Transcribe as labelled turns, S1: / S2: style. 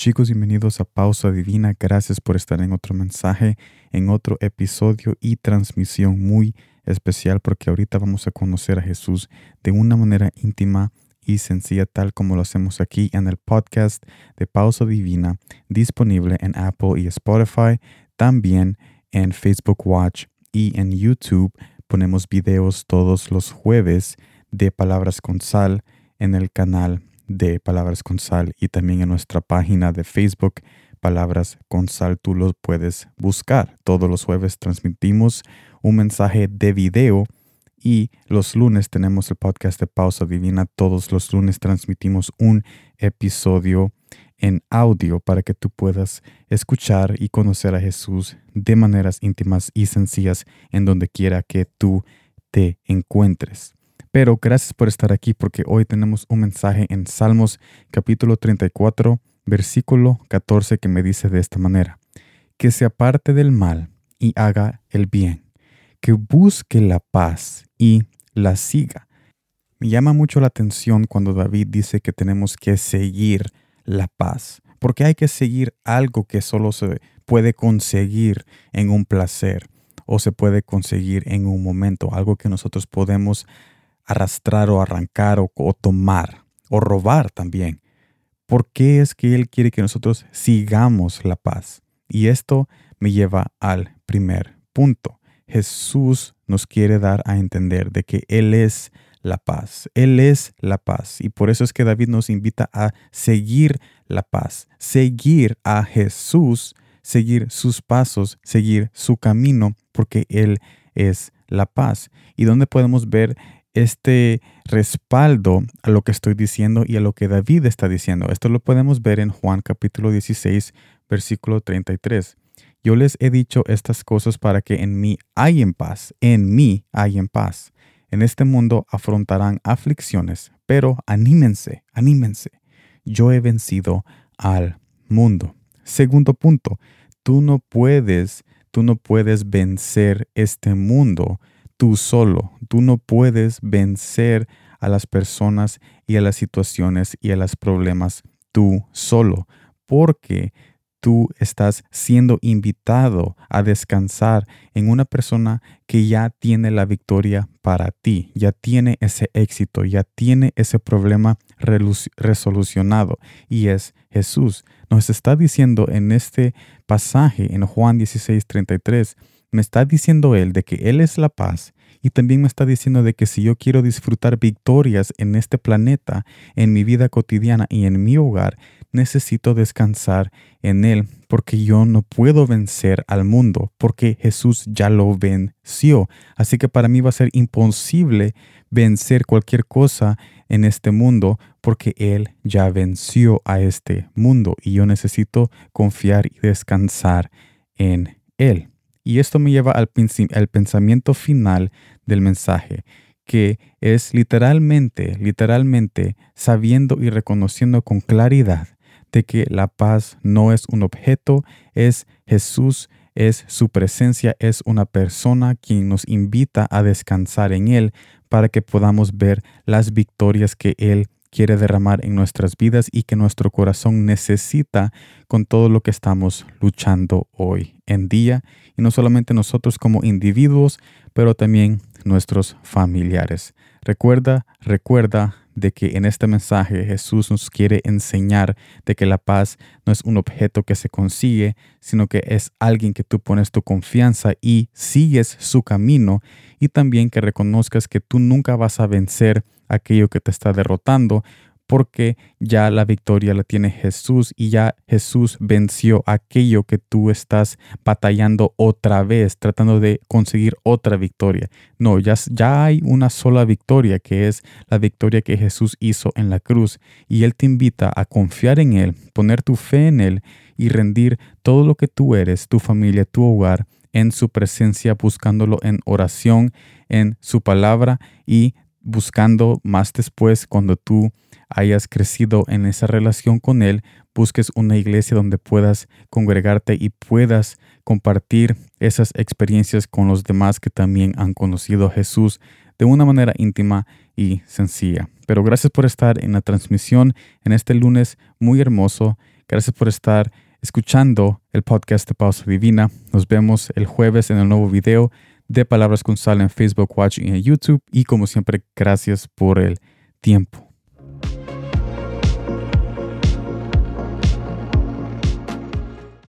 S1: Chicos, bienvenidos a Pausa Divina. Gracias por estar en otro mensaje, en otro episodio y transmisión muy especial porque ahorita vamos a conocer a Jesús de una manera íntima y sencilla tal como lo hacemos aquí en el podcast de Pausa Divina disponible en Apple y Spotify, también en Facebook Watch y en YouTube. Ponemos videos todos los jueves de Palabras con Sal en el canal de Palabras con Sal y también en nuestra página de Facebook Palabras con Sal. Tú los puedes buscar. Todos los jueves transmitimos un mensaje de video y los lunes tenemos el podcast de Pausa Divina. Todos los lunes transmitimos un episodio en audio para que tú puedas escuchar y conocer a Jesús de maneras íntimas y sencillas en donde quiera que tú te encuentres. Pero gracias por estar aquí porque hoy tenemos un mensaje en Salmos capítulo 34, versículo 14 que me dice de esta manera, que se aparte del mal y haga el bien, que busque la paz y la siga. Me llama mucho la atención cuando David dice que tenemos que seguir la paz, porque hay que seguir algo que solo se puede conseguir en un placer o se puede conseguir en un momento, algo que nosotros podemos arrastrar o arrancar o, tomar o robar también. ¿Por qué es que Él quiere que nosotros sigamos la paz? Y esto me lleva al primer punto. Jesús nos quiere dar a entender de que Él es la paz. Él es la paz. Y por eso es que David nos invita a seguir la paz, seguir a Jesús, seguir sus pasos, seguir su camino, porque Él es la paz. ¿Y dónde podemos ver este respaldo a lo que estoy diciendo y a lo que David está diciendo. Esto lo podemos ver en Juan capítulo 16, versículo 33. Yo les he dicho estas cosas para que en mí hay en paz, en mí hay en paz. En este mundo afrontarán aflicciones, pero anímense, anímense. Yo he vencido al mundo. Segundo punto, tú no puedes, tú no puedes vencer este mundo tú solo. Tú no puedes vencer a las personas y a las situaciones y a los problemas tú solo, porque tú estás siendo invitado a descansar en una persona que ya tiene la victoria para ti, ya tiene ese éxito, ya tiene ese problema resolucionado y es Jesús. Nos está diciendo en este pasaje en Juan 16, 33, me está diciendo Él de que Él es la paz y también me está diciendo de que si yo quiero disfrutar victorias en este planeta, en mi vida cotidiana y en mi hogar, necesito descansar en Él, porque yo no puedo vencer al mundo, porque Jesús ya lo venció. Así que para mí va a ser imposible vencer cualquier cosa en este mundo, porque Él ya venció a este mundo y yo necesito confiar y descansar en Él. Y esto me lleva al, pensamiento final del mensaje, que es literalmente, literalmente sabiendo y reconociendo con claridad de que la paz no es un objeto, es Jesús, es su presencia, es una persona quien nos invita a descansar en Él para que podamos ver las victorias que Él quiere derramar en nuestras vidas y que nuestro corazón necesita con todo lo que estamos luchando hoy en día. Y no solamente nosotros como individuos, pero también nuestros familiares. Recuerda, recuerda de que en este mensaje Jesús nos quiere enseñar de que la paz no es un objeto que se consigue, sino que es alguien que tú pones tu confianza y sigues su camino y también que reconozcas que tú nunca vas a vencer aquello que te está derrotando, porque ya la victoria la tiene Jesús y ya Jesús venció aquello que tú estás batallando otra vez, tratando de conseguir otra victoria. No, ya, ya hay una sola victoria, que es la victoria que Jesús hizo en la cruz. Y Él te invita a confiar en Él, poner tu fe en Él y rendir todo lo que tú eres, tu familia, tu hogar, en su presencia, buscándolo en oración, en su palabra y buscando más después cuando tú hayas crecido en esa relación con Él, busques una iglesia donde puedas congregarte y puedas compartir esas experiencias con los demás que también han conocido a Jesús de una manera íntima y sencilla. Pero gracias por estar en la transmisión en este lunes muy hermoso Gracias por estar escuchando el podcast de Pausa Divina. Nos vemos el jueves en el nuevo video de Palabras con Sal en Facebook Watch y en YouTube. Y como siempre, gracias por el tiempo.